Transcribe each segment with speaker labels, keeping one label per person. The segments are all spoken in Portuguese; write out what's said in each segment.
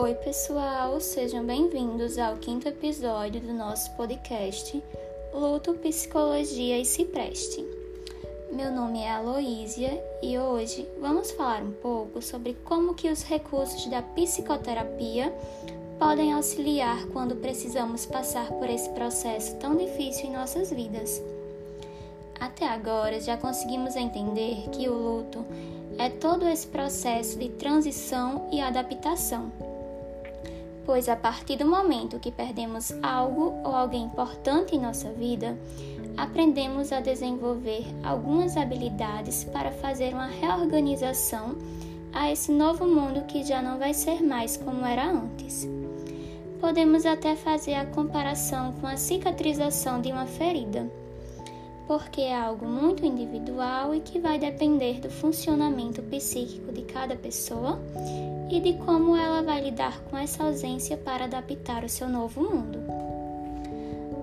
Speaker 1: Oi, pessoal, sejam bem-vindos ao quinto episódio do nosso podcast Luto, Psicologia e Cipreste. Meu nome é Aloísia e hoje vamos falar um pouco sobre como que os recursos da psicoterapia podem auxiliar quando precisamos passar por esse processo tão difícil em nossas vidas. Até agora já conseguimos entender que o luto é todo esse processo de transição e adaptação. Pois a partir do momento que perdemos algo ou alguém importante em nossa vida, aprendemos a desenvolver algumas habilidades para fazer uma reorganização a esse novo mundo que já não vai ser mais como era antes. Podemos até fazer a comparação com a cicatrização de uma ferida porque é algo muito individual e que vai depender do funcionamento psíquico de cada pessoa e de como ela vai lidar com essa ausência para adaptar o seu novo mundo.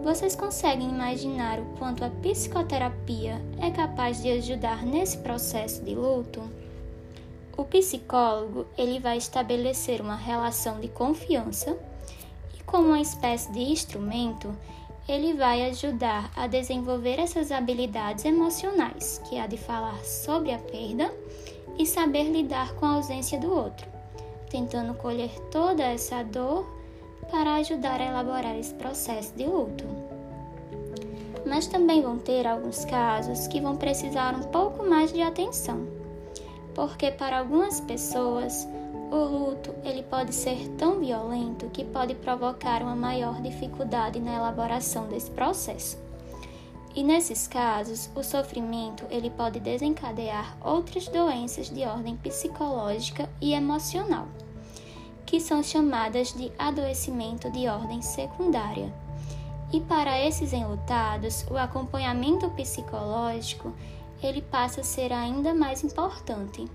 Speaker 1: Vocês conseguem imaginar o quanto a psicoterapia é capaz de ajudar nesse processo de luto? O psicólogo ele vai estabelecer uma relação de confiança e, como uma espécie de instrumento, ele vai ajudar a desenvolver essas habilidades emocionais, que é a de falar sobre a perda e saber lidar com a ausência do outro, tentando colher toda essa dor para ajudar a elaborar esse processo de luto. Mas também vão ter alguns casos que vão precisar um pouco mais de atenção, porque para algumas pessoas o luto, ele pode ser tão violento que pode provocar uma maior dificuldade na elaboração desse processo. E nesses casos, o sofrimento ele pode desencadear outras doenças de ordem psicológica e emocional, que são chamadas de adoecimento de ordem secundária. E para esses enlutados, o acompanhamento psicológico ele passa a ser ainda mais importante.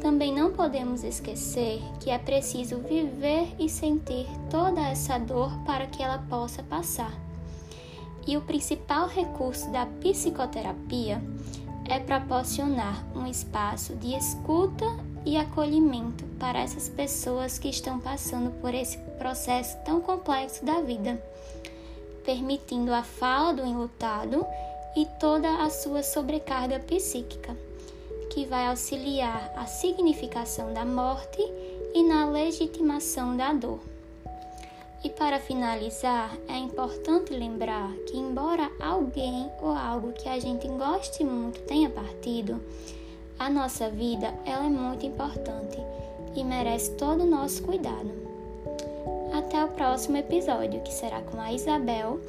Speaker 1: Também não podemos esquecer que é preciso viver e sentir toda essa dor para que ela possa passar. E o principal recurso da psicoterapia é proporcionar um espaço de escuta e acolhimento para essas pessoas que estão passando por esse processo tão complexo da vida, permitindo a fala do enlutado e toda a sua sobrecarga psíquica que vai auxiliar a significação da morte e na legitimação da dor. E para finalizar, é importante lembrar que, embora alguém ou algo que a gente goste muito tenha partido, a nossa vida ela é muito importante e merece todo o nosso cuidado. Até o próximo episódio, que será com a Isabel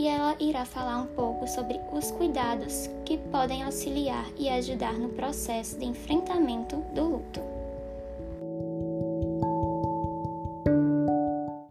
Speaker 1: e ela irá falar um pouco sobre os cuidados que podem auxiliar e ajudar no processo de enfrentamento do luto.